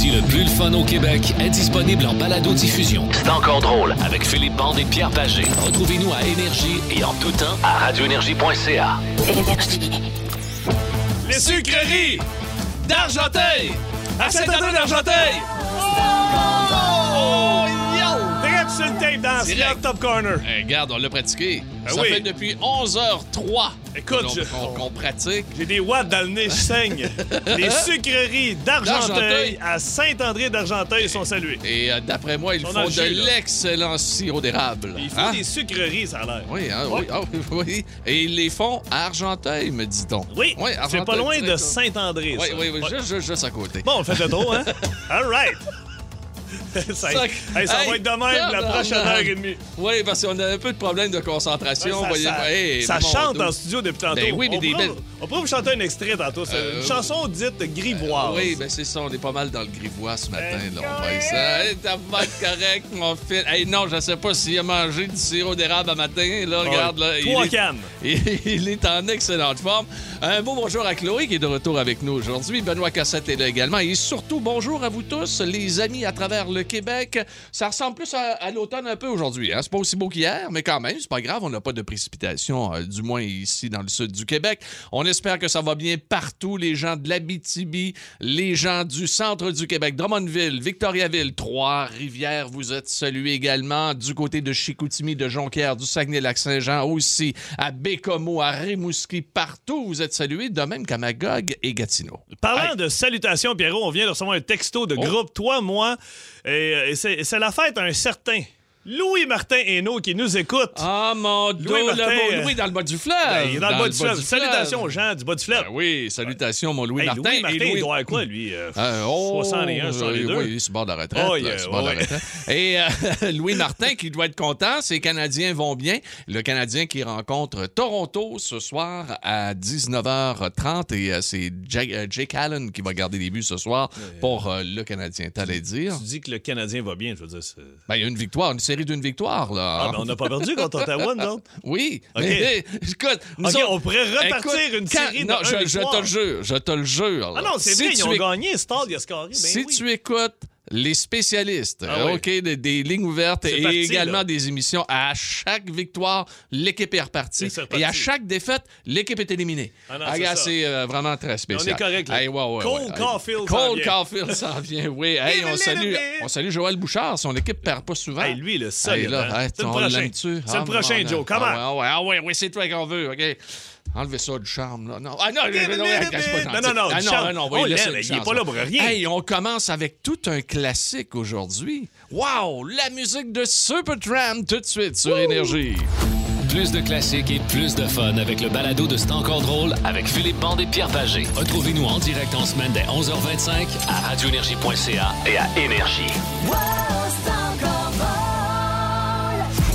comédie le plus le fun au Québec est disponible en balado-diffusion. C'est encore drôle avec Philippe Bande et Pierre Pagé. Retrouvez-nous à Énergie et en tout temps à radioénergie.ca. Les sucreries d'Argenteuil! À Saint-André d'Argenteuil! Oh! Sur le tape dans Direct. Slap Top Corner. Eh, regarde, on l'a pratiqué. Ah Ça oui. fait depuis 11h03 Écoute, qu'on je- qu'on- qu'on pratique. J'ai des watts dans le nez, je saigne. Les sucreries d'Argenteuil D'Argenteuil. à Saint-André d'Argenteuil sont saluées. Et euh, d'après moi, ils font de là. l'excellent sirop d'érable. Ils font Hein? des sucreries, ça a l'air. Oui, hein, Ouais. oui, ah, oui, oui. Et ils les font à Argenteuil, me dit-on. Oui, c'est Argenteuil, pas loin de. Saint-André, Oui, ça. oui, oui, Ouais. juste, juste, à côté. Bon, on fait le tour, hein? All right. ça, hey, ça Hey, va être de même la prochaine heure et demie. Oui, parce qu'on a un peu de problème de concentration. ça voyez ça- Hey, ça mon chante en studio depuis tantôt. Ben oui, mais on, des belles- on pourra vous chanter un extrait tantôt. C'est Euh, une chanson dite grivoise. Oui, ben c'est ça, on est pas mal dans le grivois ce matin. Ben, Là, on va essayer. Hey, T'as pas correct, mon fils. Hey, non, je sais pas s'il a mangé du sirop d'érable à matin. Là, regarde, là. il Trois est- cannes. Il il est en excellente forme. Un beau bonjour à Chloé qui est de retour avec nous aujourd'hui. Benoît Cassette est là également. Et surtout, bonjour à vous tous, les amis à travers le Québec. Ça ressemble plus à, à l'automne un peu aujourd'hui. Hein? C'est pas aussi beau qu'hier, mais quand même, c'est pas grave. On n'a pas de précipitations, euh, du moins ici dans le sud du Québec. On espère que ça va bien partout. Les gens de l'Abitibi, les gens du centre du Québec, Drummondville, Victoriaville, Trois-Rivières, vous êtes salués également. Du côté de Chicoutimi, de Jonquière, du Saguenay-Lac-Saint-Jean aussi, à Bécomo, à Rimouski, partout, vous êtes salués, de même qu'à Magog et Gatineau. Parlant de salutations, Pierrot, on vient de recevoir un texto de Oh. groupe, toi, moi, et, et c'est la fête un certain Louis-Martin Hainaut qui nous écoute. Ah, mon dos, Louis le euh, Louis dans le bas du fleuve. Ben, il est dans, le bas du fleuve. Salutations aux gens du bas du fleuve. Ben oui, salutations, mon Louis Hey, Martin. Louis Et Martin, Louis- il doit avoir quoi, lui? euh, Euh, oh, 61, 62? euh, Oui, c'est bord de la retraite. Oh, yeah, de ouais, retraite. Et euh, Louis Martin qui doit être content, ses Canadiens vont bien. Le Canadien qui rencontre Toronto ce soir à 19h30 et c'est Jake, Allen qui va garder les buts ce soir pour le Canadien. T'allais dire? Tu dis que le Canadien va bien, je veux dire. Ben, il y a une victoire, une série d'une victoire, là. Ah, on n'a pas perdu contre Ottawa, non? Oui. OK. Mais, écoute, autres- on pourrait repartir Écoute, une quand- série de Non, je, te le jure, je te le jure. Ah là. non, c'est Si vrai, ils ont éc- gagné. Stade, il a scoré. Ben si oui. tu écoutes les spécialistes, Ah oui. OK, des, des lignes ouvertes et parti, également là. des émissions, à chaque victoire, l'équipe est repartie. Et à chaque défaite, l'équipe est éliminée. Ah Ah, c'est euh, vraiment très spécial. on est correct, là. Hey, ouais, ouais, Cole ouais. Caulfield s'en Cole vient. Caulfield s'en vient, oui. Hey, on, salue, on salue Joël Bouchard. Son équipe perd pas souvent. Hey, lui, le. Hey, là, hein? hey, c'est le prochain. l'aime-tu? C'est le Ah, Joe. Comment? Ah ouais, ah ouais, oui, c'est toi qu'on veut, OK. Enlevez ça du charme, là. Non, ah, non, non, non. Non, non, non, Ah, non, non, non, On laissez l'aime, une il est chance, pas là pour rien. Hey, on commence avec tout un classique aujourd'hui. Wow, la musique de Supertramp tout de suite sur Énergie. Plus de classiques et plus de fun avec le balado de C'est encore drôle avec Philippe Bande et Pierre Pagé. Retrouvez-nous en direct en semaine dès 11h25 à radioénergie.ca et à Énergie.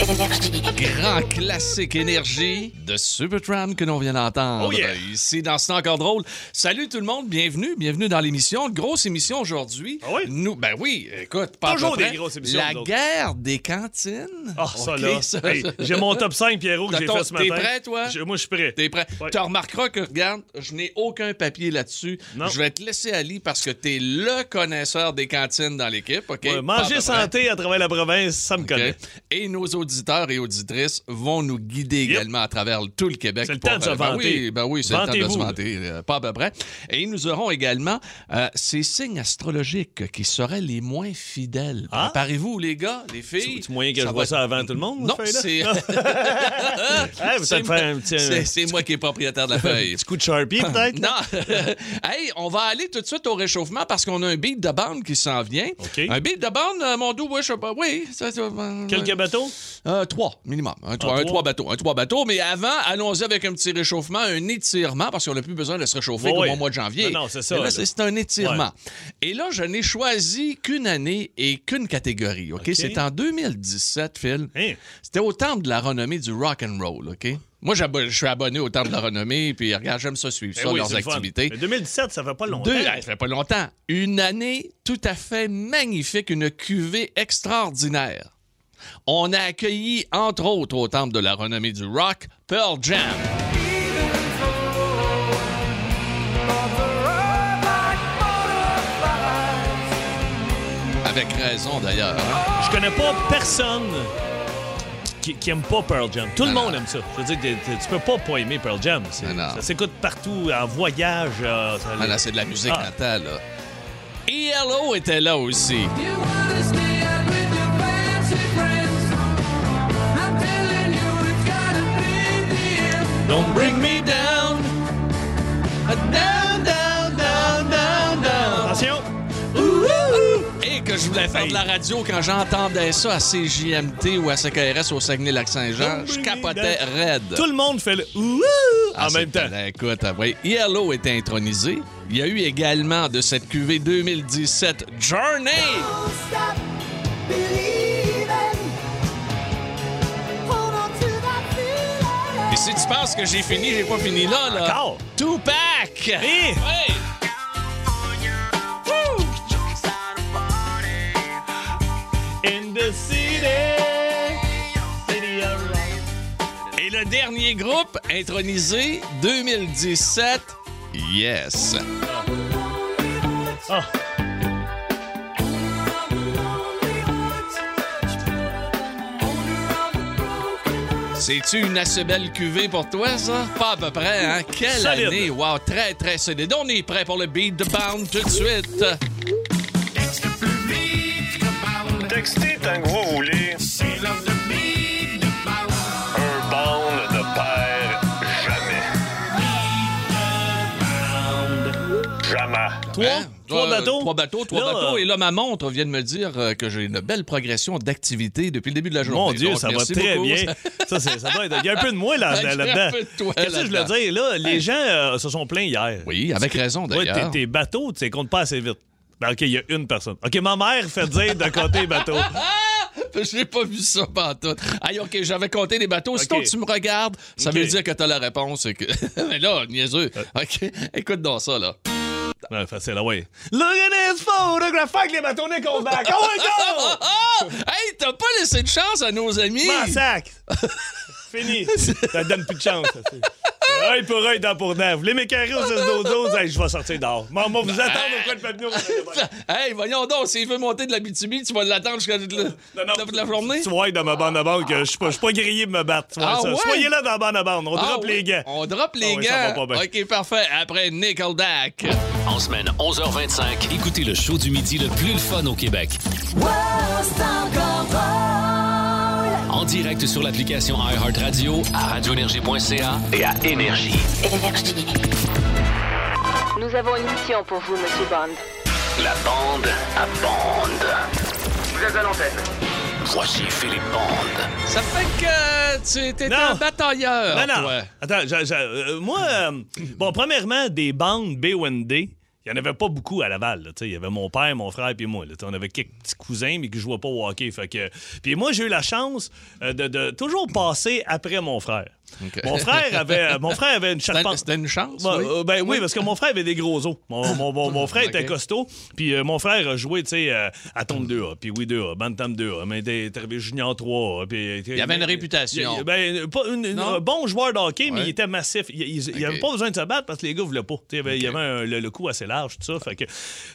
Grand classique énergie de Supertramp que l'on vient d'entendre. Oh yeah. Ici dans C'est encore drôle. Salut tout le monde, bienvenue, bienvenue dans l'émission. Grosse émission aujourd'hui. Ah oui? Nous, ben oui, écoute, pas Toujours des grosses émissions, La guerre des cantines. Ah, ça, là. ça, Hey, ça. J'ai mon top 5, Pierrot, que j'ai ton- fait ce matin. t'es prêt, toi? Je- moi, je suis prêt. T'es prêt? Ouais. Tu remarqueras que, regarde, je n'ai aucun papier là-dessus. Non. Je vais te laisser aller parce que t'es le connaisseur des cantines dans l'équipe, OK? Ouais, manger santé à travers la province, ça me connaît. Et nos auditeurs et auditrices vont nous guider Yep. également à travers tout le Québec. C'est le pour- temps de se ben vanter. oui, ben oui, c'est le temps de se vanter, euh, pas à peu près. Et nous aurons également euh, ces signes astrologiques qui seraient les moins fidèles. Ah? Préparez-vous, les gars, les filles. C'est moyen que je vois être- ça avant tout le monde, Non, c'est... C'est moi qui est propriétaire de la feuille. petit coup de Sharpie, peut-être? Non. hey, on va aller tout de suite au réchauffement parce qu'on a un beat de bande qui s'en vient. Un beat de bande, euh, mon doux, je sais pas. Oui, ça, ça, euh, Quelques bateaux? Euh, trois, minimum. Un, trois, un trois. trois bateaux. Un trois bateaux. Mais avant, allons-y avec un petit réchauffement, un étirement, parce qu'on n'a plus besoin de se réchauffer comme ouais. au mois de janvier. Non, non, c'est ça, c'est un étirement. Et là, je n'ai choisi qu'une année et qu'une catégorie. OK? C'est en 2017, Phil. Hein? C'était au temple de la renommée du rock and roll, OK? Moi, je suis abonné au temple de la renommée, puis regarde, j'aime ça suivre Ben ça, oui, leurs le activités. Mais 2017, ça fait pas longtemps. Deux, ça fait pas longtemps. Une année tout à fait magnifique, une cuvée extraordinaire. On a accueilli, entre autres, au temple de la renommée du rock, Pearl Jam. Avec raison, d'ailleurs. hein. Je connais pas personne qui, qui aime pas Pearl Jam. Tout le monde non. aime ça. Je veux dire, tu- peux pas pas aimer Pearl Jam. C'est- Non, non. Ça s'écoute partout, en voyage. euh, ça- Ah, là, c'est de la musique Ah. natale, là. ELO était là aussi. Don't bring me down. Down, down, down, down, down. Attention! Et que je voulais faire de la radio quand j'entendais ça à CJMT ou à CKRS au Saguenay-Lac-Saint-Jean. Je capotais raide. Tout le monde fait le ouh Ah, en même temps. Écoute, ah, oui. Yellow était intronisé. Il y a eu également de cette QV 2017 Journey. stop si tu penses que j'ai fini, j'ai pas fini là, là. Encore? Tupac! Ouais. In the city, city of light. Et le dernier groupe intronisé 2017, Yes. Ah. C'est-tu une assez belle cuvée pour toi, ça? Pas à peu près, hein? Quelle Solide. année! Wow, très, très solide. On est prêt pour le beat de Bound tout de suite. Textez tant que vous voulez. Bateaux? Trois bateaux, trois Là, bateaux. euh, Et là, ma montre vient de me dire euh, que j'ai une belle progression d'activité depuis le début de la journée. Mon Dieu, Donc, ça va très beaucoup. bien. Ça, ça doit être- Il y a un peu de moi là- là-dedans. toi Qu'est-ce que je là-dedans. dire? Là, les gens euh, se sont plaints hier. Oui, avec raison, Ouais, d'ailleurs. tes, tes bateaux, tu les comptes pas assez vite. Ben, OK, il y a une personne. OK, ma mère fait dire de compter les bateaux. J'ai pas vu ça pantoute. Aïe, OK, j'avais compté les bateaux. Sinon, OK. tu me regardes, ça veut dire que t'as la réponse. et Que... Mais là, niaiseux. OK, écoute donc ça, là. Ouais, facile, ah ouais. Look at this photograph. Fuck les bateaux come back. Oh my God! Hey, t'as pas laissé de chance à nos amis! M'en sac! Fini! Ça te donne plus de chance. Œil pour œil, dent pour dent. Vous voulez m'écarrer au 6 12 hey, je vais sortir dehors. Maman, vous attendre au coin de Papineau. Hey, voyons donc, s'il veut monter de la BTB, tu vas l'attendre jusqu'à la, la- la journée? Tu vois dans ma bande à bande que je suis pas, je suis pas grillé de me battre. Ah ça. ouais? Soyez là dans la bande à bande. On Ah drop oui, les gants. On drop les Ah oui, ça va gants. pas bien. OK, parfait. Après Nickelback. En semaine 11h25, écoutez le show du midi le plus le fun au Québec. Wow. En direct sur l'application iHeartRadio, à radioénergie.ca et à Énergie. Nous avons une mission pour vous, Monsieur Bond. La bande à bande. Vous êtes à l'antenne. Voici Philippe Bande. Ça fait que tu étais Non. un batailleur, Non, non. toi. Attends, euh, moi, euh, bon, premièrement, des bandes BOND, il n'y en avait pas beaucoup à Laval. Il y avait mon père, mon frère puis moi. on avait quelques petits cousins, mais qui ne jouaient pas au hockey. Que... Puis moi, j'ai eu la chance euh, de toujours passer après mon frère. Mon frère avait, euh, mon frère avait une charpente. c'était une chance, Ben, oui? euh, ben oui, parce que mon frère avait des gros os. Mon, mon- mon- mon frère était costaud. Puis euh, mon frère a joué, tu sais, euh, à Tombe 2A, puis oui 2A, Bantam 2A, mais il était arrivé Junior 3A. Puis, Il avait une réputation. ben, pas une- un bon joueur de hockey, mais il était massif. Il, il- il Ok. avait pas besoin de se battre parce que les gars voulaient pas. Il y avait, il avait un- le, le cou assez large, tout ça. Fait que...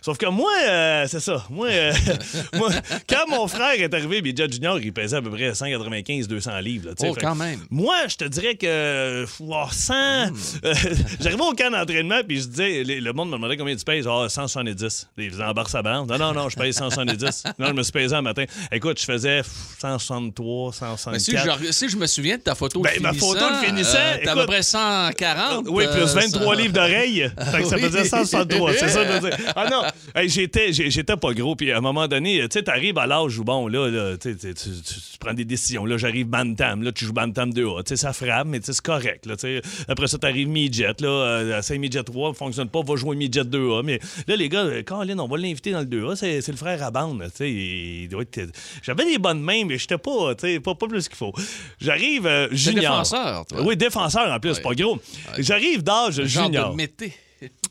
Sauf que moi, euh, c'est ça. Moi, moi, quand mon frère est arrivé, puis Junior, il pesait à peu près 195-200 livres. là. Oh, Fait quand même. Moi, je te dirais que oh, 100. euh, J'arrivais au camp d'entraînement, puis je disais, le monde me demandait combien tu pèses. Ah, 170. Ils faisaient en barre sa bande. Non, non, non, je pèse 170. non, je me suis pesé un matin. Écoute, je faisais 163, 164. Mais si je, si je me souviens de ta photo Ben, de ma photo de finissant, euh, t'as à peu écoute- près 140. Oui, plus euh, 23 ça- livres d'oreilles. Que ça Oui. faisait 163. C'est ça, je veux dire. Ah non, Hey, j'étais, j'étais pas gros. Puis à un moment donné, tu sais, t'arrives à l'âge où, bon, là, là tu, sais, tu, tu- tu- tu prends des décisions. Là, j'arrive Bantam. Là, tu joues Bantam 2A. Tu sais, ça frappe, mais c'est correct. Là. Après ça, t'arrives Midget. Là, euh, à Saint-Midget 3, fonctionne pas, va jouer Midget 2A. Mais là, les gars, euh, Colin, on va l'inviter dans le 2A. C'est, c'est le frère à bande. il doit être- J'avais des bonnes mains, mais j'étais pas, pas, pas plus qu'il faut. J'arrive euh, junior. défenseur, toi. Oui, défenseur en plus, Ouais. pas gros. J'arrive d'âge Genre junior. de mété.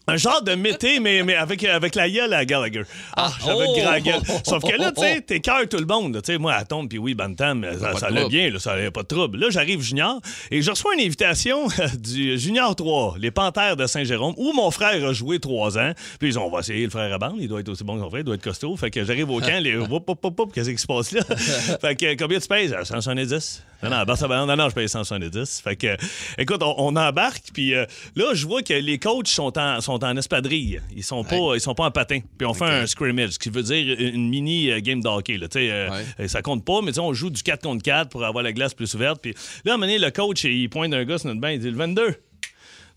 Un genre de mété, mais, mais avec, avec la gueule à Gallagher. Ah, j'avais oh! une grande gueule. Sauf que là, tu sais, t'écœures tout le monde. Tu sais, moi, à tombe, puis oui, Bantam, ça, ça allait bien, là, ça allait pas de trouble. Là, j'arrive junior et je reçois une invitation du Junior 3, les Panthères de Saint-Jérôme, où mon frère a joué trois ans. Puis ils ont, on va essayer le frère à bande, il doit être aussi bon que son frère, il doit être costaud. Fait que j'arrive au camp, les qu'est-ce qui se passe là? fait que combien tu pèses? Ah, 170. Non, non, Barça non, non, je paye 170. Fait que, écoute, on, on embarque, puis euh, là, je vois que les coachs sont en, sont en espadrille. Ils sont pas, ils sont pas en patin. Puis on fait un scrimmage, ce qui veut dire une mini euh, game de hockey. Là, Tu sais, euh, Ouais. Ça compte pas, mais on joue du 4 contre 4 pour avoir la glace plus ouverte. Puis là, à un moment donné, le coach, il pointe un gars sur notre bain, il dit le 22.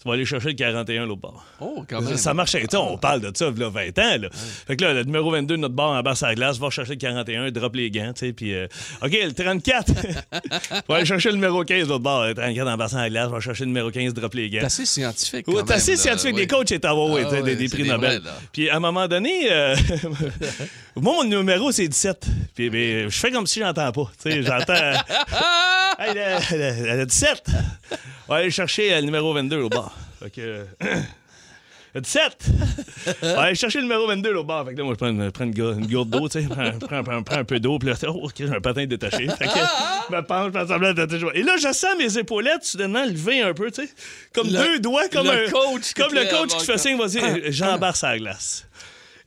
Tu vas aller chercher le 41 l'autre bord. Oh, quand même. Ça marchait. On parle de ça, là, 20 ans. Là. Fait que là, le numéro 22 de notre bar en bas à la glace, va chercher le 41, drop les gants, tu sais, puis... euh, OK, le 34. va aller chercher le numéro 15 de l'autre bord. Le 34 en bas à la glace, va chercher le numéro 15, drop les C'est gants. assez scientifique. Ouais, c'est assez scientifique. Oui. Les coachs ouais, Ah ouais, des, des c'est prix des Nobel. Puis à un moment donné, euh, moi, mon numéro, c'est 17. Puis ben, je fais comme si j'entends pas. Tu sais, j'entends... hey, le, le- le 17. On va aller chercher le numéro 22 au bar. Fait que... Le 17! On va aller chercher le numéro 22 au bar. Fait que là, moi, je prends une, prends une, gourde d'eau, tu sais, prends, prends- prends- prends un peu d'eau, puis là, oh, OK, j'ai un patin détaché. Fait que je me penche, je semblant détacher. Et là, je sens mes épaulettes soudainement lever un peu, tu sais, comme Le- deux doigts, comme le un coach comme le coach qui fait signe, vas-y, j'embarque sur la glace.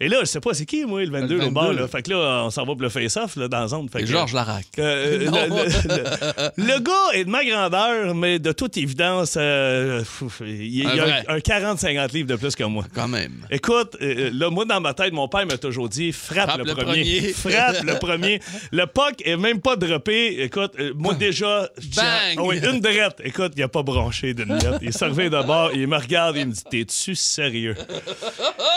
Et là, je sais pas, c'est qui, moi, le 22, Le au 22. là? Fait que là, on s'en va pour le face-off, là, dans la zone. Fait Et que- Georges Larac. euh, le, Non. le- le- le gars est de ma grandeur, mais de toute évidence, euh, pff, il, a un, un 40-50 livres de plus que moi. Quand même. Écoute, euh, là, moi, dans ma tête, mon père m'a toujours dit frappe, Frappe le, premier. premier. frappe le premier. Le puck est même pas droppé. Écoute, euh, moi, déjà. je- Bang! Ah oui, une drette. Écoute, il a pas bronché d'une lettre. Il se revient de bord, il me regarde, il me dit T'es-tu sérieux?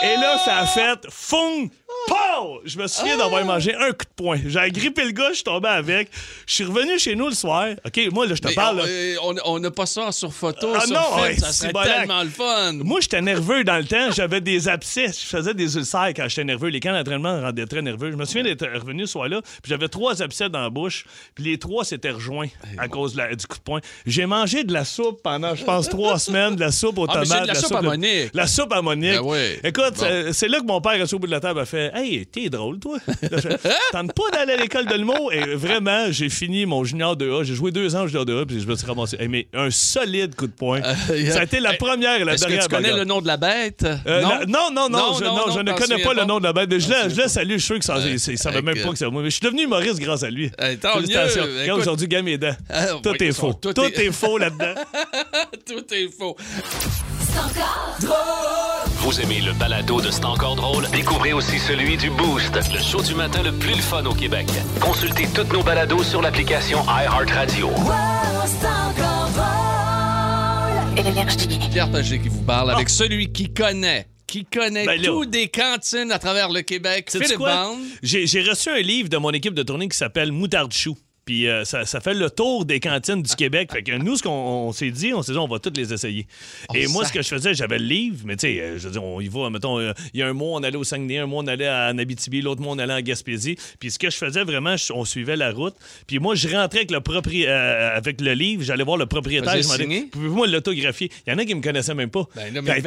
Et là, ça a fait 风 Pow! Je me souviens d'avoir mangé un coup de poing. J'ai agrippé le gars, je suis tombé avec. Je suis revenu chez nous le soir. OK, moi, là, je te parle. on- euh, On n'a pas ça sur photo, Ah sur non, film, ouais, ça c'est serait tellement le fun. Moi, j'étais nerveux dans le temps. J'avais des abcès. Je faisais des ulcères quand j'étais nerveux. Les camps d'entraînement me rendaient très nerveux. Je me souviens d'être revenu ce soir-là. Puis j'avais trois abcès dans la bouche. Puis les trois s'étaient rejoints à cause de la- du coup de poing. J'ai mangé de la soupe pendant, je pense, trois semaines. De la soupe aux Ah, tomates. de la soupe à Monique. La soupe à Monique. Ben oui. Écoute, Bon. euh, c'est là que mon père, assis au bout de la table, a fait Hey, t'es drôle, toi. Tente pas d'aller à l'école de l'humour. Et vraiment, j'ai fini mon junior 2A. J'ai joué deux ans au junior 2A. Puis je me suis ramassé. Hey, mais un solide coup de poing. Ça a été la première et la Est-ce que dernière tu connais le nom de la bête? Euh, la- non, non, non, Non, je, non, non, non, je ne connais pas le nom de la bête. Je le, je le salue, je suis sûr que ça, il savait même pas que c'est moi. Mais je suis devenu humoriste grâce à lui. Eh, tant Félicitations. mieux. Regarde, Écoute- aujourd'hui, gagne mes dents. Ah, tout est sont- faux. tout Tout, est- est... faux là-dedans. Tout est faux. Vous aimez le balado de C'est encore drôle? Découvrez aussi celui du Boost, le show du matin le plus le fun au Québec. Consultez toutes nos balados sur l'application iHeartRadio. Wow, c'est encore drôle. Énergie. Pierre Pagé qui vous parle avec celui qui connaît, qui connaît Ben tout des cantines à travers le Québec. Philippe quoi? Bande. J'ai j'ai reçu un livre de mon équipe de tournée qui s'appelle Moutarde Chou. Puis euh, ça, ça fait le tour des cantines du Québec. Fait que nous, ce qu'on on s'est dit, on s'est dit, on va toutes les essayer. Et moi, ce que je faisais, j'avais le livre, mais tu sais, euh, je veux dire, on y va, mettons, euh, il y a un mois, on allait au Saguenay, un mois, on allait à Abitibi, l'autre mois, on allait en Gaspésie. Puis ce que je faisais vraiment, je- on suivait la route. Puis moi, je rentrais avec le, propri- avec le livre, j'allais voir le propriétaire. Je pouvez-vous moi l'autographier? Il y en a qui me connaissaient même pas. Ben là, mais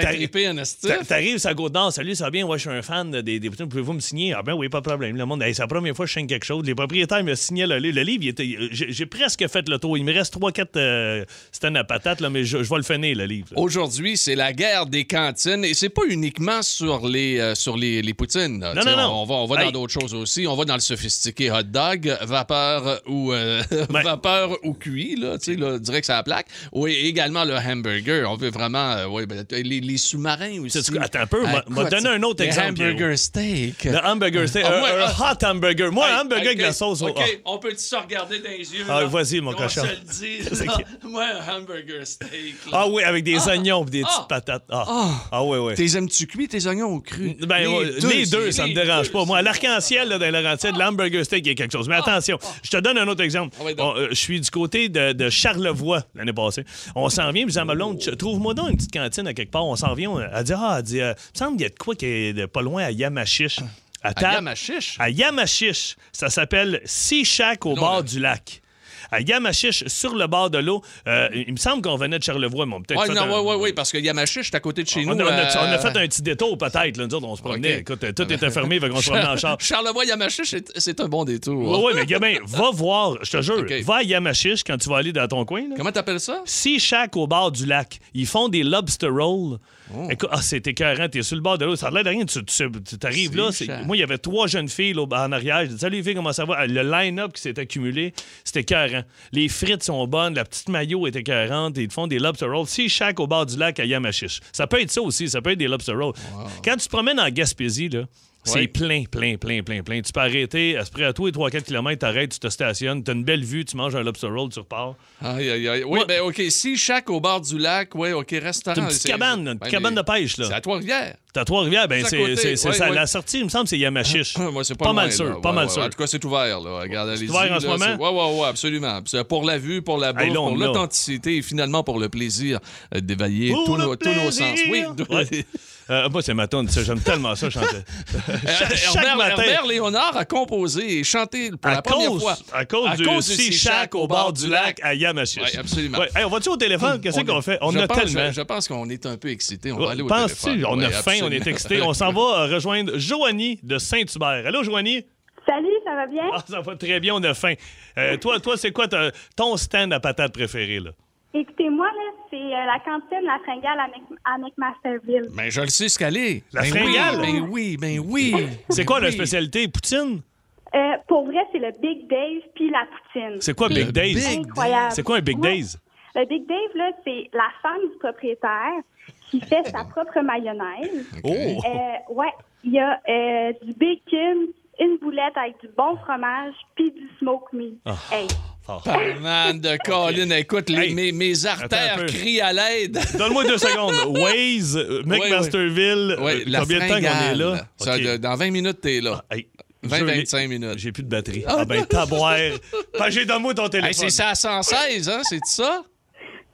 T'arrives la côte d'Or, salut, ça va bien? Ouais, je suis un fan des, des. Pouvez-vous me signer? Ah ben oui, pas de problème. Le monde, hey, c'est la première fois que je signe quelque chose. Les propriétaires me signaient le livre. Le livre, j'ai j'ai presque fait le tour. Il me reste 3-4 euh, stands à patates, là, mais je, je vais le finir, le livre. Aujourd'hui, c'est la guerre des cantines et c'est pas uniquement sur les euh, sur les, les poutines. Non, non, non. On, on va, on va dans d'autres choses aussi. On va dans le sophistiqué hot dog, vapeur ou euh, Ben. vapeur ou cuit, là, là, direct sur la plaque. Oui, également le hamburger. On veut vraiment, euh, ouais, ben, les, les sous-marins aussi. Attends un peu, Ah, m'a- donné un autre le exemple, hamburger steak. Le hamburger, Ah, un, ouais, un ah. hot hamburger. Moi, Hey, un hamburger avec ok, la sauce. au- OK, ah. on peut-tu se regarder dans les yeux? Ah, vas-y, mon On cochon. le dit. C'est là. qui? Moi, un hamburger steak. là. Ah oui, avec des oignons et des petites Ah. patates. Ah, Ah. ah oui, oui. T'es aimes-tu cuit, tes oignons ou crus? Ben, ouais, les, deux, c'est- ça me les dérange deux, pas. Moi, l'arc-en-ciel là, dans les Laurentides, l'hamburger steak, il y a quelque chose. Mais attention, je te donne un autre exemple. Ah euh, je suis du côté de, de Charlevoix l'année passée. On s'en vient, puis à ma blonde, trouve-moi donc une petite cantine à quelque part. On s'en vient, on- elle dit, ah, elle dit, euh, il me semble qu'il y a de quoi qui est de- pas loin à Yamachiche. À, À Yamachiche? À Yamachiche. Ça s'appelle Sea Shack au Non, bord là. du lac. à Yamachiche, sur le bord de l'eau. Euh, il me semble qu'on venait de Charlevoix, mais on peut-être fait non, un- ouais, ouais, parce que Yamachiche, c'est à côté de chez on, nous. a, on a- on a euh, fait un petit détour, peut-être. là. Nous autres, on se promenait. Écoute, euh, tout était fermé, qu'on se promenait en char. Charlevoix, Yamachiche, c'est- un bon détour. Oui, oui, mais gamin, va voir, je te jure, va à Yamachiche quand tu vas aller dans ton coin. là. Comment t'appelles ça? Sea Shack au bord du lac. Ils font des lobster rolls. Oh. Écoute, ah, c'est écœurant. T'es sur le bord de l'eau. Ça a l'air de rien. Tu, tu, tu arrives Sea là. Moi, il y avait trois jeunes filles là, en arrière. Je dis, salut les filles, comment ça va? Le line-up qui s'est accumulé, c'était écœurant. Les frites sont bonnes. La petite maillot est écœurante. Ils te font des lobster rolls. Sea Shack au bord du lac à Yamachiche. Ça peut être ça aussi. Ça peut être des lobster rolls. Quand tu te promènes en Gaspésie, là, c'est Ouais. plein, plein, plein, plein, plein. Tu peux arrêter, à ce près à toi, 3-4 km, t'arrêtes, tu te stationnes, t'as une belle vue, tu manges un lobster roll, tu repars. Aïe, aïe, aïe. Oui, Ouais. ben, OK. Si chaque au bord du lac, oui, OK, restaurant. C'est une petite cabane, une Ben, cabane mais de pêche, là. C'est à Trois-Rivières. T'as Trois-Rivières, ben C'est à c'est c'est- c'est ouais, ça. ouais. La sortie, il me semble, c'est Yamachiche. Moi, c'est pas, Pas mal sûr, là. pas Ouais, mal ouais. sûr. En tout cas, c'est ouvert, là. Regarde, allez-y. ouvert en ce moment? c'est- Ouais, ouais, ouais, absolument. C'est Pour la vue, pour la bouffe, Hey, pour l'a. l'authenticité et finalement pour le plaisir euh, d'évaluer Pour tous nos, tous sens. Oui. Euh, moi, c'est ma tune, ça. J'aime tellement ça, chanter. Cha- chaque Herbert, matin. Herbert Léonard a composé et chanté pour À la première cause, fois. à cause À du cause du Sea Shack au bord du lac à Yamachiche. Oui, absolument. Ouais. Hey, on va-tu au téléphone? Qu'est-ce On- qu'on fait? On je a pense, tellement. Je, je pense qu'on est un peu excités. On va aller au Penses-tu? téléphone. On a faim, on est excité. On s'en va euh, rejoindre Joanie de Saint-Hubert. Allô, Joanie? Salut, ça va bien? Ah, ça va très bien, on a faim. Euh, toi, toi c'est quoi ton stand à patates préféré, là? Écoutez-moi, là, c'est euh, la cantine La Fringale à, Mc- à McMasterville. Mais je le sais ce qu'elle est. La Ben fringale? Oui, ben oui, ben oui. C'est quoi la spécialité? Poutine? Euh, pour vrai, c'est le Big Dave puis la poutine. C'est quoi Big Incroyable. C'est quoi un Big Ouais. Days? Le Big Dave, là, c'est la femme du propriétaire qui fait sa propre mayonnaise. Oh! Euh, ouais, il y a euh, du bacon, une boulette avec du bon fromage puis du smoke meat. Ah. Hey, Fort. Man de Colin, écoute, les- Hey, mes, artères crient à l'aide. Donne-moi deux secondes. Waze, euh, McMasterville, Oui, euh, la combien de temps qu'on est là? Ça, dans 20 minutes, t'es là. Hey, 20-25 j'ai- minutes. J'ai plus de batterie. Ah ben, taboire. J'ai donne-moi ton téléphone. Hey, c'est ça à 116, hein? C'est ça?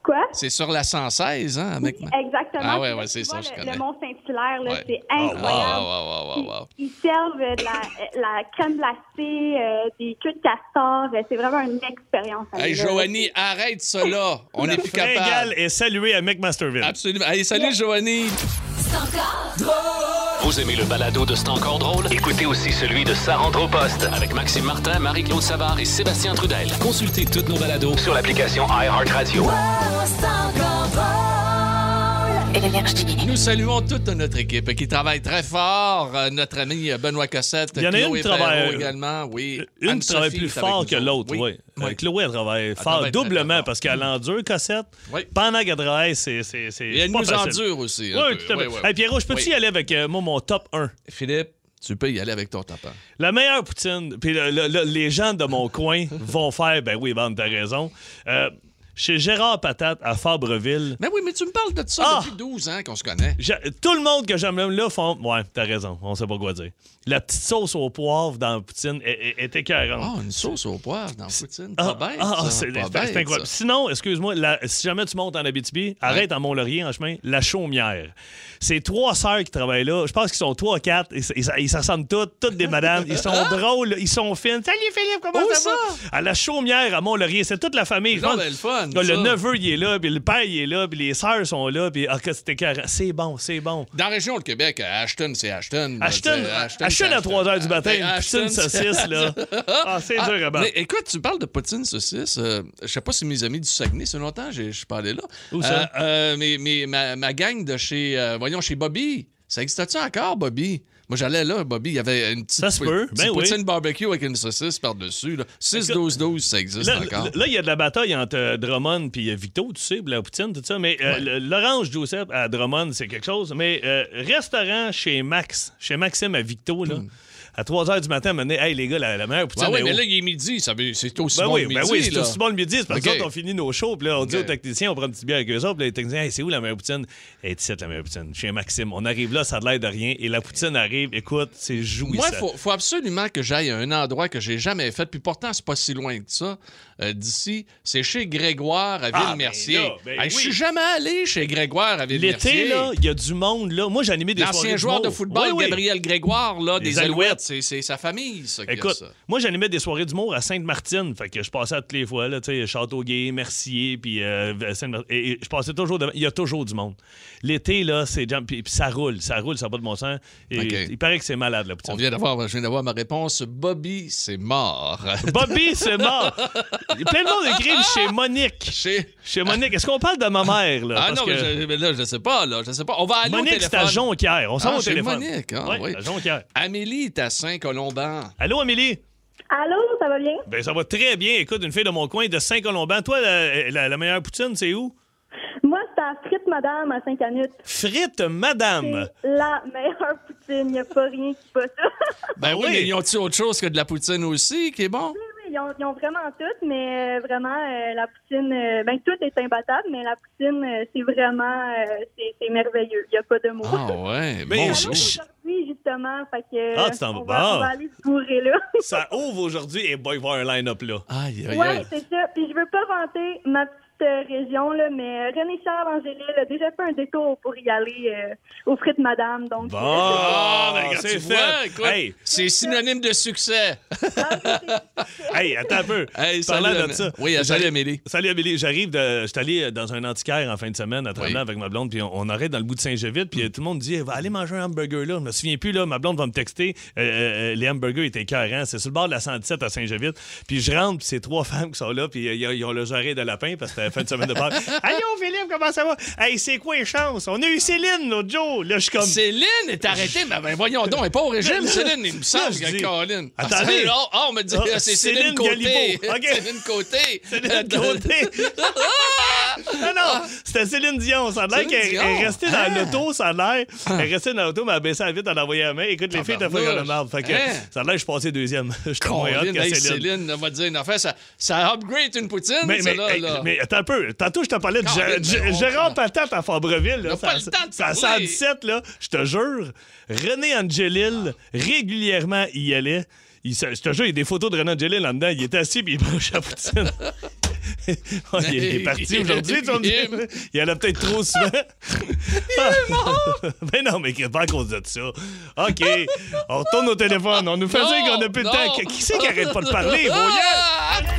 Quoi? C'est sur la 116, hein? Avec... Exactement. Ah ouais, ouais, c'est ça, je le, connais. le Mont-Saint-Hilaire, là, Ouais. c'est incroyable. wow, wow, wow, wow, wow. Ils, ils servent de la, la crème glacée, euh, des queues de castor. Euh, C'est vraiment une expérience. à Hey. Joanie, arrête ça là. On n'est plus capable. est saluée à McMasterville. Absolument. Hey, salut, Joanie. Vous aimez le balado de C'est encore drôle? Écoutez aussi celui de Sa rentre au poste avec Maxime Martin, Marie-Claude Savard et Sébastien Trudel. Consultez toutes nos balados sur l'application iHeartRadio. Nous saluons toute notre équipe qui travaille très fort. Euh, notre ami Benoît Cossette, Il y en a une Chloé qui travaille- Perrault également. Oui. Une travaille plus fort que l'autre, oui. Oui. Euh, Chloé, elle travaille fort, travaille doublement, fort. parce qu'elle endure, Cossette. Oui. Pendant qu'elle travaille, c'est c'est- c'est- Et elle pas nous facile. endure aussi. un Oui, peu. tout à fait. Oui, oui. Hey, Pierrot, je peux-tu Oui. y aller avec euh, moi, mon top 1? Philippe, tu peux y aller avec ton tapin. La meilleure poutine, puis le- le- le- les gens de mon coin vont faire, ben oui, Van, t'as raison. Euh, chez Gérard Patate à Fabreville, Mais oui, mais tu me parles de ça Ah! depuis 12 ans qu'on se connaît. Tout le monde que j'aime là font, ouais, t'as raison, on sait pas quoi dire. La petite sauce au poivre dans la poutine est, est, est écœurante. Ah, une sauce au poivre dans la poutine. Ah, Pas bête. ah, c'est incroyable. ça. Sinon, excuse-moi, si jamais tu montes en Abitibi, arrête à Mont-Laurier en chemin, la chaumière. C'est trois sœurs qui travaillent là. Je pense qu'ils sont trois, quatre. Ils, s'assemblent toutes, toutes des madames. Ils sont drôles, ils sont fines. Salut Philippe, comment ça, va? À la chaumière à Mont-Laurier. C'est toute la famille. Non, ben, le fun, Là, le neveu, il est là, puis le père, il est là, puis les sœurs sont là, puis ah, c'était. C'est bon, c'est bon. Dans la région de Québec, Ashton, c'est Ashton. Ashton, Ashton, à 3 h du matin, Ben, une poutine saucisse, là. Ah, c'est Ah, dur à battre. mais écoute, tu parles de poutine saucisse. euh, je sais pas si mes amis du Saguenay, c'est longtemps, je suis allé là. Où ça? Euh, euh, mais, mais ma, ma gang de chez, euh, voyons, chez Bobby. Ça existe-tu encore, Bobby? Moi, j'allais là, Bobby, il y avait une petite, Ça se peut, petite ben oui. poutine barbecue avec une saucisse par-dessus. là. 6-12-12, ça existe Là, encore. là, il y a de la bataille entre euh, Drummond et Victo, tu sais, la poutine, tout ça. Mais euh, Ouais. l'orange Joseph à Drummond, c'est quelque chose. Mais euh, restaurant chez Max, chez Maxime à Victo, là, à 3 h du matin, me dit, Hey, les gars, la, la meilleure poutine. Ouais, est mais là, il est midi, c'est aussi Ben bon oui, le ben midi. oui, c'est aussi bon le midi. C'est parce que on finit nos shows. Puis là, on dit aux techniciens, on prend une petite bière avec eux autres. Puis là, les techniciens, hey, c'est où la meilleure poutine? Hey, c'est la meilleure poutine. Chez Maxime. On arrive là, ça a l'air de rien. Et la poutine arrive. Écoute, c'est jouissant. Moi, il faut, faut absolument que j'aille à un endroit que j'ai jamais fait, puis pourtant, c'est pas si loin que ça euh, d'ici. C'est chez Grégoire à Ah, Ville-Mercier. ben là, ben Hey, Je oui. suis jamais allé chez Grégoire à Ville-Mercier. L'été, là, il y a du monde. là. Moi, animé des L'ancien joueur de football, Oui, oui. Gabriel Grégoire, là, Les des Alouettes. C'est sa famille, ça. Écoute, ça. moi, j'animais des soirées d'humour à Sainte-Martine. Fait que je passais à toutes les fois, là, tu sais, Châteauguay, Mercier, puis euh, Sainte-Martine. Et, et je passais toujours devant. Il y a toujours du monde. L'été, là, c'est puis, puis ça roule, ça roule, ça n'a pas de bon sens. Et. Il paraît que c'est malade, là, On vient d'avoir, je viens d'avoir ma réponse. Bobby, c'est mort. Bobby, c'est mort. Plein de monde écrivent chez Monique. Chez- Chez Monique. Est-ce qu'on parle de ma mère, là? Ah Parce non, que mais je, mais là, je sais pas, là, je sais pas. On va aller Monique, au c'est à Jonquière. On s'en Ah, va au chez téléphone. Monique, ah, Ouais, oui. à Jonquière. Amélie est à Saint-Colomban. Allô, Amélie? Allô, ça va bien? Ben, ça va très bien. Écoute, une fille de mon coin de Saint-Colomban. Toi, la, la- la meilleure poutine, c'est où? Moi, c'est à Frites Madame à Saint-Canute. Frites Madame. La meilleure poutine. Il n'y a pas rien qui bat ça. Ben oui, oui. mais ils ont-tu autre chose que de la poutine aussi qui est bon? Ils ont, ils ont vraiment tout, mais euh, vraiment, euh, la poutine, euh, ben tout est imbattable, mais la poutine, euh, c'est vraiment, euh, c'est c'est merveilleux. Il n'y a pas de mots. Ah ouais, Mais bon je-. Aujourd'hui, justement, fait que, Ah, tu t'en vas. on, va, on va aller se bourrer là. Ça ouvre aujourd'hui et boy, il va y avoir un line-up là. Aïe, aïe, ouais, aïe. c'est ça. Puis je veux pas vanter ma petite région, là, mais euh, René Charles Angélil a déjà fait un détour pour y aller euh, aux frites Madame, donc... Bon, Ah, ben, c'est tu fait. Hey, c'est synonyme de succès. hey, attends un peu. Hey, Parlant salut, de ça. Oui, salut, Amélie. Salut Amélie, j'arrive de. Je suis allé dans un antiquaire en fin de semaine à Tremblant Oui. avec ma blonde, puis on, on arrête dans le bout de Saint-Gévite, puis euh, tout le monde dit va aller manger un hamburger là. Je me souviens plus, là, ma blonde va me texter. euh, euh, les hamburgers étaient écœurants. C'est sur le bord de la 117 à Saint-Gévite. Puis je rentre, puis c'est trois femmes qui sont là, puis euh, ils ont le jarret de lapin parce que la fin de semaine de Pâques. Allô Philippe, comment ça va? Hey, c'est quoi les chances? On a eu Céline l'autre jour. Là, je suis comme. Céline est arrêtée, mais ben, voyons donc, elle n'est pas au régime, Céline, il me semble, que Caroline. Ah, Attendez. c'est- oh, oh, on me dit, Ah, c'est Céline Céline Côté. Céline Côté. Céline Côté. non, non, c'était Céline Dion. Ça a l'air qu'elle est restée dans Ah. l'auto, ça a l'air. Elle est restée dans l'auto, mais elle a baissé la vitre, elle a envoyé la main. Écoute, les filles étaient Tabarnouche. le marbre. Fait que Hein? ça a l'air que je suis passé deuxième. Je suis moins Colin, que Céline. Céline, on va dire une affaire, ça, ça upgrade une poutine, mais attends un peu. Tantôt, je te parlais de mais Gérard Patate à Fabreville. Là, ça- le temps de ça- parler. 117, là, je te jure. René Angelil, régulièrement, il y allait. Il, se- je te jure, il y a des photos de René Angelil là-dedans. Il était assis puis il mange la poutine. Oh, il, est- il est parti aujourd'hui, tu vas me dire. Il y en a peut-être trop souvent. Il est mort! ben non, mais pas à cause de ça. OK, on retourne au téléphone. On nous fait dire qu'on a plus de temps. Qui c'est qui arrête pas de parler? Voyons!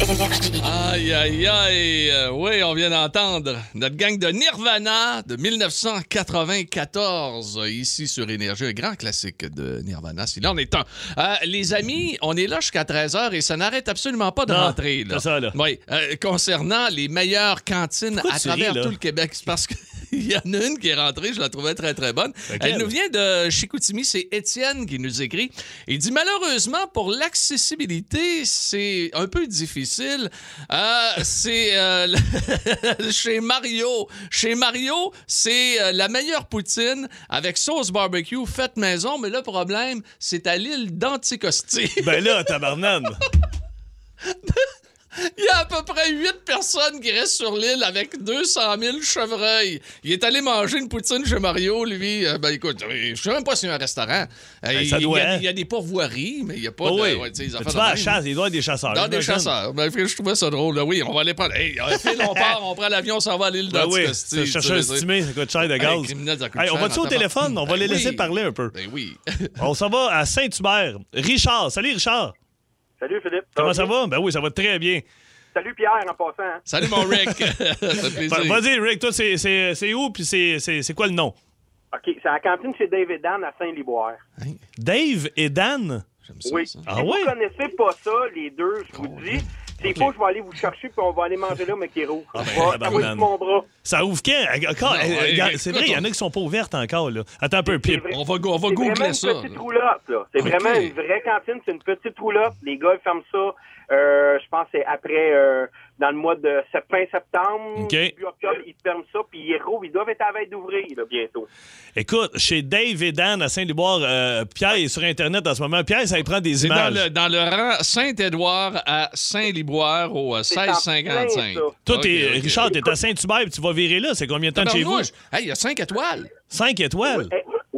Énergie. Aïe, aïe, aïe. Oui, on vient d'entendre notre gang de Nirvana de 1994 euh, ici sur Énergie, un grand classique de Nirvana. Si là, on est un. Euh, les amis, on est là jusqu'à 13h et ça n'arrête absolument pas de Non, rentrer. Là. c'est ça, là. Oui, euh, concernant les meilleures cantines Pourquoi à travers ris, tout le Québec. C'est parce qu'il y en a une qui est rentrée, je la trouvais très, très bonne. Laquelle? Elle nous vient de Chicoutimi, c'est Étienne qui nous écrit. Il dit malheureusement, pour l'accessibilité, c'est un peu difficile. Euh, c'est euh, chez Mario. Chez Mario, c'est euh, la meilleure poutine avec sauce barbecue faite maison, mais le problème, c'est à l'île d'Anticosti. Ben là, tabarnane. Il y a à peu près 8 personnes qui restent sur l'île avec 200 000 chevreuils. Il est allé manger une poutine chez Mario, lui. Euh, ben écoute, euh, je sais même pas si c'est un restaurant. Euh, Ben, il, ça doit, il y a, hein? il y a des pourvoiries, mais il n'y a pas Oh de... oui. ouais, tu vas à la chasse, il doit y avoir des chasseurs. Dans des chasseurs. Ben, je trouvais ça drôle. là. Oui, on va aller prendre. Hey, euh, Phil, on part, on prend l'avion, on s'en va à l'île Ben oui, d'Anticosti. c'est chercher un estimé, ça coûte cher de Hey, gaz. criminel, ça coûte Hey, on va-tu au téléphone? On va les Ben laisser parler un peu. Ben oui. On s'en va à Saint-Hubert. Richard. Salut, Richard. Salut Philippe. Comment ça va? Ben oui, ça va très bien. Salut Pierre en passant. hein. Salut, mon Rick. Vas-y, Rick, toi, c'est- c'est c'est où? Puis c'est- c'est c'est quoi le nom? OK, c'est à la cantine chez David Dan à Saint-Liboire. Dave et Dan? J'aime ça, Oui. ça. Ah si oui? vous connaissez pas ça, les deux, je vous dis, c'est pas je vais aller vous chercher puis on va aller manger là, mais qui est rouge. Ah ben, envoyer mon bras. Ça ouvre quand? Encore, Non, ouais, regarde, écoute, c'est vrai, il y en a qui sont pas ouvertes encore. Là. Attends un peu, C'est Pip. vrai. On va, go- on va C'est googler vraiment ça. une petite là. roulotte, là. C'est vraiment une vraie cantine, c'est une petite roulotte. Les gars, ils ferment ça, euh, je pense, que c'est après, euh, dans le mois de fin septembre, début octobre, ils ferment ça, puis ils rouvrent. Ils doivent être à la veille d'ouvrir, là, bientôt. Écoute, chez Dave et Dan à Saint-Liboire, euh, Pierre est sur Internet en ce moment. Pierre, ça lui prend des dans images. le, dans le rang Saint-Édouard à Saint-Liboire au euh, C'est en 1655. plein, ça. Toi, Ok, t'es- ok. Richard, t'es à Saint-Hubert puis tu vas virer là. C'est combien de temps de chez vous? Hey, il y a 5 étoiles. Cinq étoiles?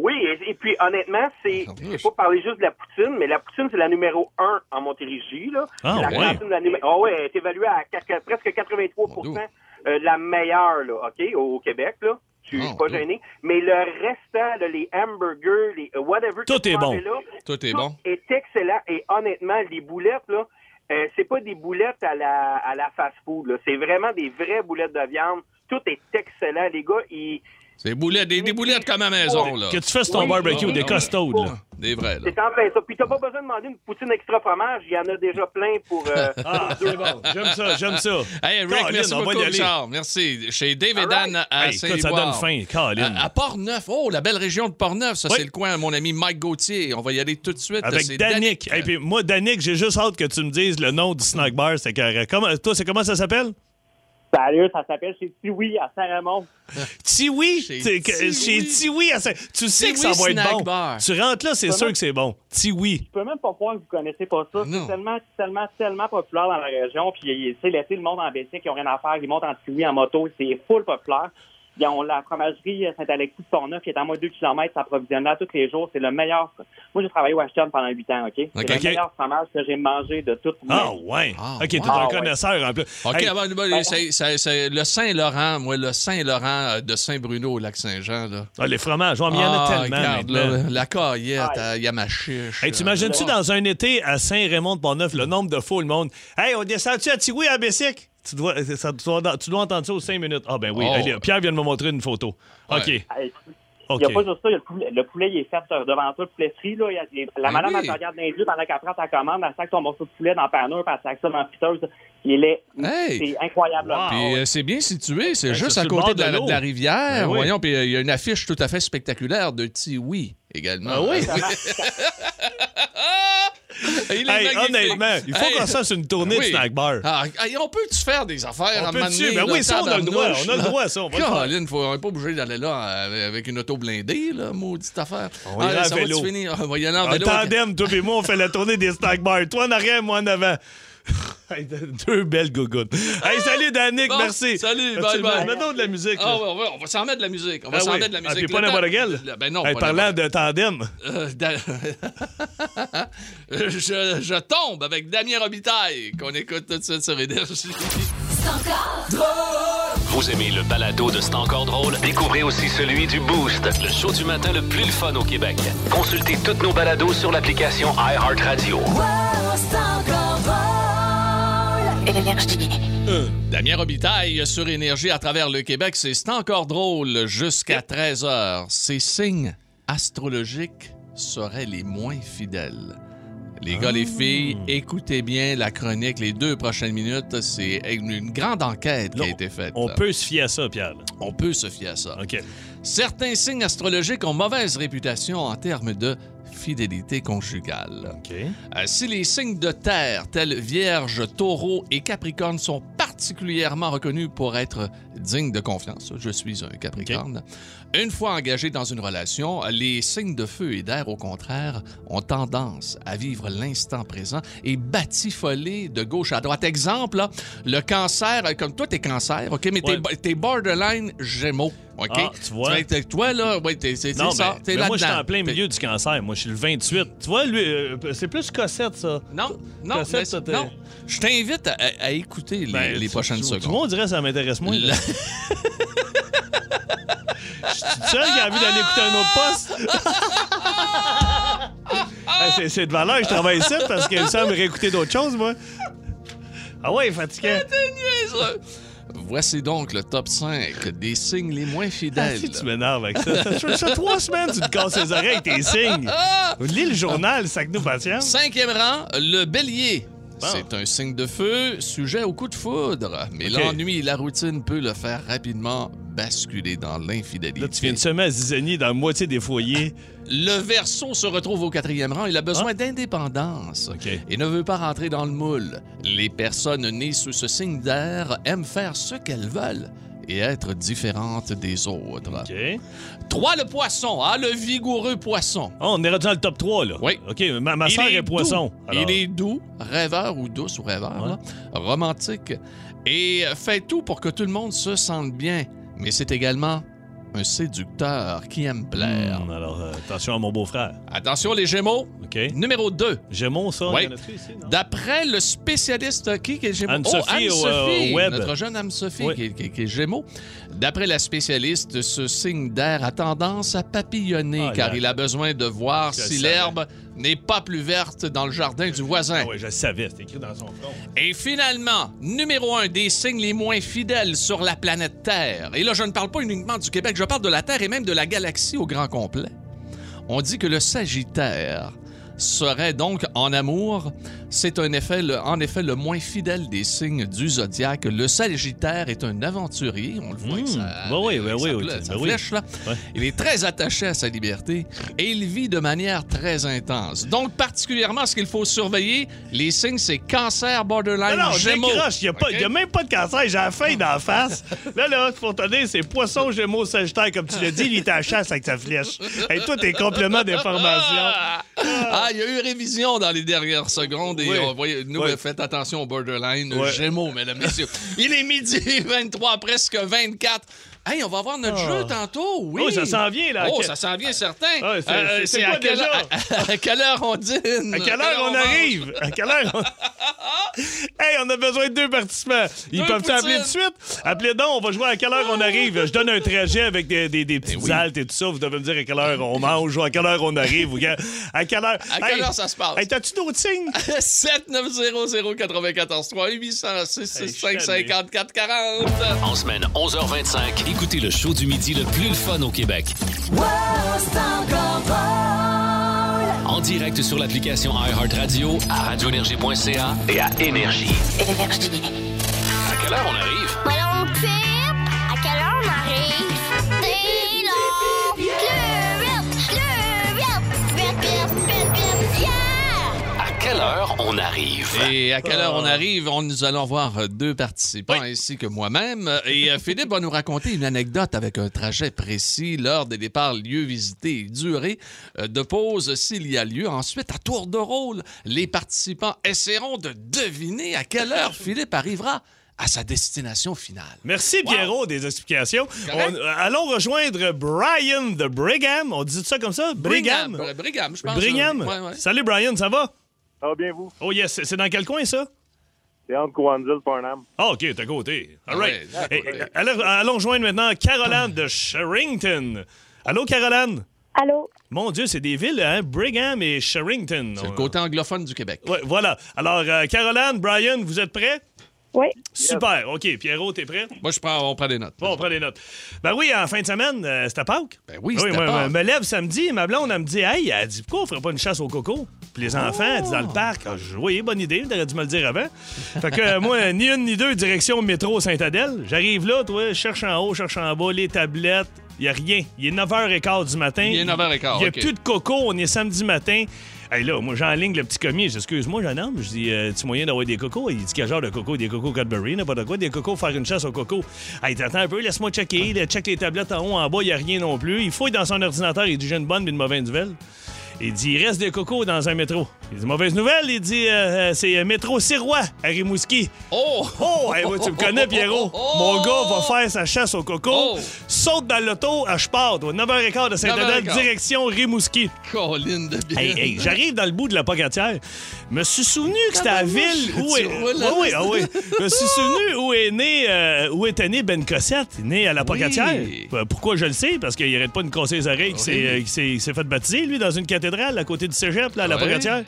Oui, et, et puis honnêtement, c'est faut pas parler juste de la poutine, mais la poutine, c'est la numéro un en Montérégie. Là. Ah, la ouais. cantine la Ah ouais, elle est évaluée à presque 83 Mon Dieu. euh, la meilleure là, OK, au, Québec. Là. Je suis Mon pas gêné. Mais le restant, là, les hamburgers, les euh, whatever Tout est bon. Là, Tout est bon. est excellent. Et honnêtement, les boulettes, là, euh, c'est pas des boulettes à la, à la fast-food. là. C'est vraiment des vraies boulettes de viande. Tout est excellent. Les gars, ils... C'est boulettes, des, des boulettes comme à la maison, là. Que tu fasses ton Oui. barbecue, des ah, costaudes. là. Des vrais, là. C'est en plein ça. Puis t'as pas besoin de demander une poutine extra fromage. Il y en a déjà plein pour... euh, Ah, c'est bon. J'aime ça, j'aime ça. Hey, Rick, Colin, merci on va beaucoup, y aller. Richard. Merci. Chez David Dan right. à Hey, écoute, ça donne faim, Colin. À, à Port-Neuf. Oh, la belle région de Port-Neuf. Ça, Oui. c'est le coin à mon ami Mike Gauthier. On va y aller tout de suite. Avec Danick. Et puis moi, Danick, j'ai juste hâte que tu me dises le nom du snack bar. C'est carré. Comment, toi, c'est comment ça s'appelle? Sérieux, ça s'appelle chez Tiwi à Saint-Raymond. Tiwi? Chez Tiwi. Chez Tiwi. à Saint- Tu sais que ça va être bon. Tu rentres là, c'est sûr que c'est bon. Tiwi. Je peux même pas croire que vous connaissez pas ça. C'est tellement, tellement, tellement populaire dans la région. Puis, tu sais, laisser le monde en bicycle, ils ont rien à faire. Ils montent en Tiwi, en moto. C'est full populaire. Ils ont la fromagerie Saint-Alexis de Portneuf qui est à moins de 2 km, s'approvisionne là tous les jours. C'est le meilleur. Moi, j'ai travaillé au Ashton pendant 8 ans, OK? C'est le meilleur fromage que j'ai mangé de toute ma Ah, ouais. Ah, OK, t'es ouais. un Ah, ouais. connaisseur en plus. OK, Hey, avant, c'est- le Saint-Laurent, moi, le Saint-Laurent euh, de Saint-Bruno au Lac-Saint-Jean, là. ah, les fromages, oh, mais il y en a Ah, tellement regarde, là, la caillette, Ah. euh, il y a ma chiche. Hey, t'imagines-tu euh, dans un été à Saint-Raymond-de-Port-Neuf le nombre de fois où le monde? Hey, on descend-tu à Tiwi à Bessic? Tu dois, ça- tu, dois, tu dois entendre ça aux cinq minutes. Ah, ben oui. Oh. Allez, Pierre vient de me montrer une photo. OK. Hey. Il n'y a pas juste ça, il y a le poulet, le poulet il est fait sur- devant toi, le poulet frit. Là, il y a- il y a- la Ah madame, oui. elle te regarde dans les yeux pendant qu'elle prend ta commande, elle sac ton morceau de poulet dans le panneau, puis elle sac ça dans la friteuse. Il est, Hey! c'est incroyable. Wow. Puis euh, c'est bien situé, c'est Ben, juste à côté de la, de la rivière. Ben oui. Voyons, puis euh, il y a une affiche tout à fait spectaculaire de Tiwi également. Ah oui? Il est Hey, honnêtement, il faut Hey. qu'on fasse une tournée Oui. de snack bar. Ah, on peut-tu faire des affaires On à peut Ben oui, ça, on a le droit. On a le droit, ça. On va le faire. Caroline, faut, on n'est pas obligé d'aller là euh, avec une auto blindée, là, maudite affaire. On vélo. va y aller en En vélo. tandem, toi et moi, on fait la tournée des snack bars. Toi en arrière, moi en avant. Hey, Deux belles gougounes. Hey, salut, Danick, Bon, merci. salut, bye, de la musique. Ah, là? ouais, ouais, on va s'en mettre de la musique. On va Ah s'en oui. mettre de la Ah, musique. puis pas n'importe quelle? Le- Ben non, Hey, pas parlant de tandem. Euh, Da- je, je tombe avec Damien Robitaille, qu'on écoute tout de suite sur Énergie. Vous aimez le balado de C'est encore drôle? Découvrez aussi celui du Boost, le show du matin le plus le fun au Québec. Consultez toutes nos balados sur l'application iHeartRadio. Énergie. Damien Robitaille sur Énergie à travers le Québec, c'est encore drôle jusqu'à 13h. Ces signes astrologiques seraient les moins fidèles. Les gars, les filles, écoutez bien la chronique. Les deux prochaines minutes, c'est une, grande enquête qui a été faite. On là. peut se fier à ça, Pierre. là. On peut se fier à ça. OK. Certains signes astrologiques ont mauvaise réputation en termes de fidélité conjugale. Euh, si les signes de terre, tels Vierge, Taureau et Capricorne, sont particulièrement reconnus pour être dignes de confiance, je suis un Capricorne, une fois engagés dans une relation, les signes de feu et d'air, au contraire, ont tendance à vivre l'instant présent et batifoler de gauche à droite. Exemple, là, le cancer, euh, comme toi, t'es cancer, OK, mais Ouais. t'es borderline Gémeaux. OK? Ah, tu vois? toi, là, ouais, c'est- ça. moi, je suis en plein milieu du cancer. Moi, je suis le 28. Tu vois, lui, euh, c'est plus Cossette, ça. Non, non, mais- ça, non. Je t'invite à, écouter les, Ben, les prochaines secondes. Tout le monde dirait que ça m'intéresse moins. La- Je suis seul qui a envie d'aller écouter un autre poste. Ah, c'est- de valeur je travaille ici parce que ça me réécouter d'autres choses, moi. Ah ouais, fatigué. Voici donc le top 5 des signes les moins Ah, fidèles. si tu m'énerves avec ça. Ça trois semaines tu te casses les oreilles, tes signes. Lis le journal, ça que nous patience. Cinquième rang, le bélier. Bon. C'est un signe de feu, sujet au coup de foudre. Mais l'ennui et la routine peut le faire rapidement basculer dans l'infidélité. Là, tu viens de semer à zizanie dans la moitié des foyers. Le verso se retrouve au quatrième rang. Il a besoin d'indépendance et ne veut pas rentrer dans le moule. Les personnes nées sous ce signe d'air aiment faire ce qu'elles veulent et être différentes des autres. OK. 3. Le poisson. Ah, le vigoureux poisson. Oh, on est rendu dans le top 3, là. Oui. OK, ma, ma Il soeur est, poisson. Alors, Il est doux, rêveur ou douce ou rêveur, Ouais. là, romantique et fait tout pour que tout le monde se sente bien. Mais c'est également un séducteur qui aime plaire. hmm, alors, euh, attention à mon beau-frère. Attention les Gémeaux. OK. Numéro 2. Gémeaux, ça, Oui. D'après le spécialiste qui, qui est Gémeaux? Anne-Sophie oh, euh, Anne-Sophie, au. Notre jeune Anne-Sophie Oui. qui, est- qui est- qui est Gémeaux. D'après la spécialiste, ce signe d'air a tendance à papillonner Ah, car il a besoin de voir si l'herbe n'est pas plus verte dans le jardin du voisin. Ah oui, je le savais, c'était écrit dans son front. Et finalement, numéro un des signes les moins fidèles sur la planète Terre. Et là, je ne parle pas uniquement du Québec, je parle de la Terre et même de la galaxie au grand complet. On dit que le Sagittaire serait donc en amour. C'est un effet, le- en effet le moins fidèle des signes du zodiaque. Le Sagittaire est un aventurier, on le voit. avec sa- oui, ben avec oui, sa oui, ben sa oui. flèche, là. Il est très attaché à sa liberté et il vit de manière très intense. Donc, particulièrement, ce qu'il faut surveiller, les signes, c'est cancer, borderline, Non, non, gémeaux. il n'y a, pas- OK? y a même pas de cancer, j'ai la faim d'en face. Là, là, pour te dire, c'est poisson, gémeaux, sagittaire, comme tu l'as dit, il est à chasse avec sa flèche. Et toi, t'es complément d'information. Ah, il y a eu révision dans les dernières secondes et Oui. on voyait- nous, Oui. faites attention au borderline, Ouais. Gémeaux, mesdames, messieurs. Il est midi 23, presque 24. Hey, on va voir notre Ah. jeu tantôt, oui. Oh, ça s'en vient, là. Oh, ça s'en vient, certain. Ah, c'est- c'est à, quoi quelle à, à quelle heure on dîne? À quelle heure on arrive? À quelle heure on... hey, on a besoin de deux participants. Ils Deux peuvent t'appeler poutines. tout de suite? Appelez donc, on va jouer à quelle heure on arrive. Je donne un trajet avec des, des, des petites Eh oui. haltes et tout ça. Vous devez me dire à quelle heure on mange ou à quelle heure on arrive. ou à à quelle heure... À quelle Hey, heure ça se passe? Hey, t'as-tu d'autres signes? 7900 3 800 665 54 40 En semaine 11h25, écoutez le show du midi le plus fun au Québec. En direct sur l'application iHeartRadio, à radioénergie.ca et à Énergie. Énergie. À quelle heure on arrive? Heure on arrive? Et à quelle heure on arrive? On, nous allons voir deux participants ainsi que moi-même. Et euh, Philippe va nous raconter une anecdote avec un trajet précis, l'heure des départs, lieu visité et durée euh, de pause s'il y a lieu. Ensuite, à tour de rôle, les participants essaieront de deviner à quelle heure Philippe arrivera à sa destination finale. Merci Pierrot des explications. On- euh, allons rejoindre Brian de Brigham. On dit ça comme ça? Brigham. Brigham, Brigham, je pense. Brigham. Ouais, ouais. Salut Brian, ça va? Ça va bien, vous? Oh yes, c'est- dans quel coin ça? C'est entre Coansville et Farnham. Ah, OK, t'es à côté. All Ah right. ouais, eh, allons, joindre maintenant Caroline de Sherrington. Allô, Caroline? Allô? Mon Dieu, c'est des villes, hein? Brigham et Sherrington. C'est le côté anglophone du Québec. Ouais, voilà. Alors, euh, Caroline, Brian, vous êtes prêts? Oui. Super. OK, Pierrot, t'es prêt? Moi, je prends, on prend des notes. Bon, on prend des notes. Ben oui, en fin de semaine, euh, c'était Pâques. Ben oui, c'était moi, Pâques. me lève samedi, ma blonde, elle me dit, hey, elle dit, pourquoi on ferait pas une chasse au coco? Puis les enfants, elle dit, dans le parc. Ah, je- oui, bonne idée, t'aurais dû me le dire avant. fait que euh, moi, ni une ni deux, direction métro Saint-Adèle. J'arrive là, toi, je cherche en haut, je cherche en bas, les tablettes. Il n'y a rien. Il est 9h15 du matin. Il est 9h15, Il n'y a plus de coco. On est samedi matin. Hey, là, moi, j'enligne le petit commis. Je dis, excuse-moi, jeune homme. Je dis, euh, tu moyen d'avoir des cocos? Il dit, quel genre de coco? Des cocos Cadbury, n'importe quoi. Des cocos, faire une chasse aux cocos. Hey, t'attends un peu, laisse-moi checker. Il check les tablettes en haut, en bas, il n'y a rien non plus. Il fouille dans son ordinateur. Il dit, j'ai une bonne mais une mauvaise nouvelle. Il dit, il reste des cocos dans un métro. Il dit, mauvaise nouvelle. Il dit, euh, euh, c'est euh, métro Sirois à Rimouski. Oh! Oh, hey, moi, tu me connais, Pierrot. Mon gars va faire sa chasse au coco. Oh! Saute dans l'auto, à je pars, toi. 9h15 de Saint-Adèle, 9h15. direction Rimouski. Colline de bien. Hey, hey, j'arrive dans le bout de la pocatière. Me suis souvenu que c'était la ville où est. Oui, oui, ah oui. Me suis souvenu où est né, euh, où était né Ben Cossette, né à la pocatière. Euh, Pourquoi je le sais? Parce qu'il arrête pas de casser les oreilles, Oui. euh, il s'est fait baptiser, lui, dans une cathédrale à côté du cégep, là, à la Ouais. pocatière.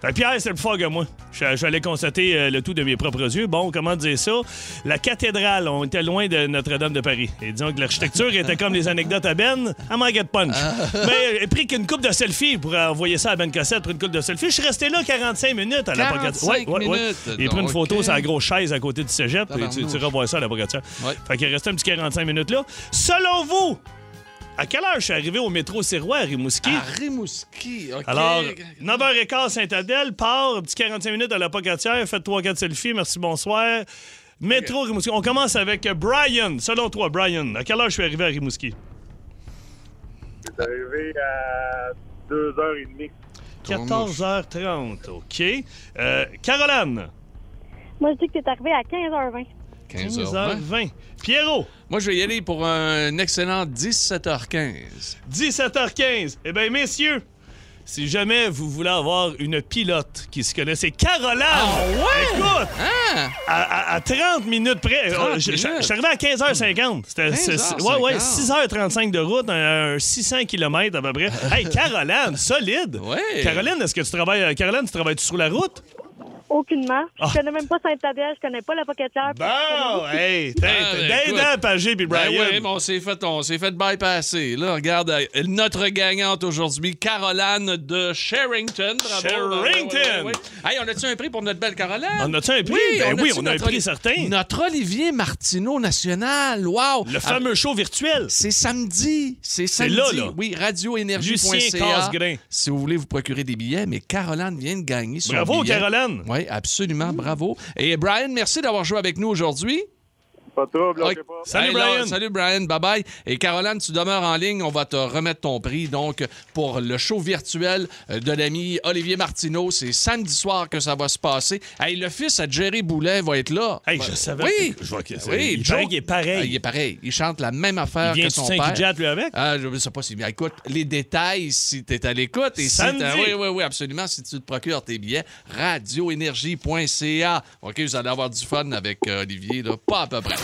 Fait Pierre, c'est le plus fort que moi. J'allais constater euh, le tout de mes propres yeux. Bon, comment dire ça? La cathédrale, on était loin de Notre-Dame de Paris. Et disons que l'architecture était comme les anecdotes à Ben, à manquait de punch. Mais j'ai pris qu'une coupe de selfie pour envoyer ça à Ben Cossette pour une coupe de selfie. Je suis resté là 45 minutes à la 45 minutes. Il a pris une photo sur la grosse chaise à côté du cégep. Et tu, revois ça à la Pocatière. Ouais. Fait qu'il restait un petit 45 minutes là. Selon vous, à quelle heure je suis arrivé au métro Sirois à Rimouski? À Rimouski, OK. Alors, 9h15 Saint-Adèle, part, petit 45 minutes à la Pocatière, faites 3-4 selfies, merci, bonsoir. Métro Rimouski. On commence avec euh, Brian. Selon toi, Brian, à quelle heure je suis arrivé à Rimouski? C'est arrivé à 2h30. 14h30, OK. Euh, Caroline, Moi, je dis que t'es arrivé à 15h20. 15h20. 15h20. Pierrot, Moi, je vais y aller pour un excellent 17h15. 17h15. Eh bien, messieurs, si jamais vous voulez avoir une pilote qui se connaît, c'est Caroline. Ah ouais? Écoute, Ah! à, à- à 30 minutes près, 30 euh, je suis arrivé à 15h50. C'était ouais, ouais, 6h35 de route, un, un 600 km à peu près. Hey, Caroline, solide. Ouais. Caroline, est-ce que tu travailles, euh, Caroline, tu travailles sur la route? Aucunement. Ah. Je connais même pas Saint-Adèle, je connais pas la Pocatière. Bon, hey, t'es Ah, ben, t'es d'un Pagé puis Ben Brian. oui, mais on s'est fait, on s'est fait bypasser. Là, regarde, euh, notre gagnante aujourd'hui, Caroline de Sherrington. Bravo. Sherrington! Ouais, ouais, ouais, ouais. Hey, on a-tu un prix pour notre belle Caroline? On a-tu un prix? Ben oui, a-tu on a un prix certain. Notre Olivier Martineau national. Wow! Le fameux show virtuel. C'est samedi. C'est samedi. là, là. Oui, radioénergie.ca. Si vous voulez vous procurer des billets, mais Caroline vient de gagner son Bravo, billet. Caroline. Oui, absolument, bravo. Et Brian, merci d'avoir joué avec nous aujourd'hui. Pas de trouble, pas. Salut, Hey, là, Brian. salut Brian, bye bye. Et Caroline, tu demeures en ligne, on va te remettre ton prix donc pour le show virtuel euh, de l'ami Olivier Martineau. C'est samedi soir que ça va se passer. Hey, le fils à Jerry Boulet va être là. Hey, je savais. Oui. Je vois que Oui, il Joe- paraît est pareil. Ah, il est pareil. Il chante la même affaire Il que son père. Saint-Guy lui avec? Ah, je ne sais pas si bien. Écoute, les détails, si tu es à l'écoute. Et si Samedi. t'as- oui, oui, oui, absolument. Si tu te procures tes billets, radioénergie.ca. OK, vous allez avoir du fun avec euh, Olivier, là. Pas à peu près.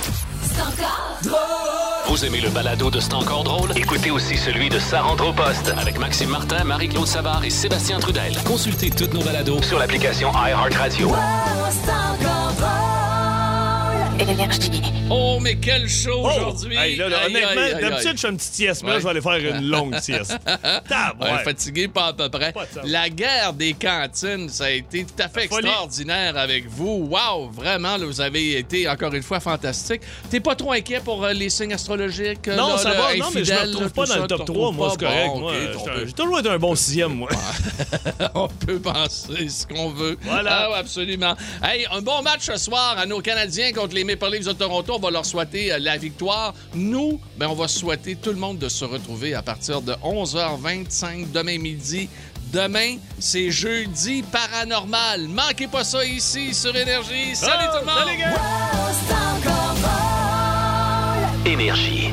Vous aimez le balado de C'est encore drôle? Écoutez aussi celui de Sa rentre au poste avec Maxime Martin, Marie-Claude Savard et Sébastien Trudel. Consultez toutes nos balados sur l'application iHeartRadio. Énergie. Oh, mais quel show Oh! aujourd'hui! Hey, là, là, Aïe, honnêtement, d'habitude, je fais une petite sieste, mais là, je vais aller faire une longue sieste. Tab, Ouais, ouais. fatigué, pas à peu près. La guerre des cantines, ça a été tout à fait extraordinaire avec vous. Wow, vraiment, là, vous avez été encore une fois fantastique. T'es pas trop inquiet pour euh, les signes astrologiques? Non, là, ça là, va. Non, mais je me retrouve pas dans ça, le top te 3. Moi, c'est correct. moi. J'ai toujours été un bon sixième, moi. on peut penser ce qu'on veut. Voilà. Ah, ouais, absolument. Hey, un bon match ce soir à nos Canadiens contre les Maple Leafs de Toronto. On va leur souhaiter euh, la victoire. Nous, ben, on va souhaiter tout le monde de se retrouver à partir de 11h25 demain midi. Demain, c'est jeudi paranormal. Manquez pas ça ici sur Énergie. Salut Oh, tout le monde! salut, gars! Énergie.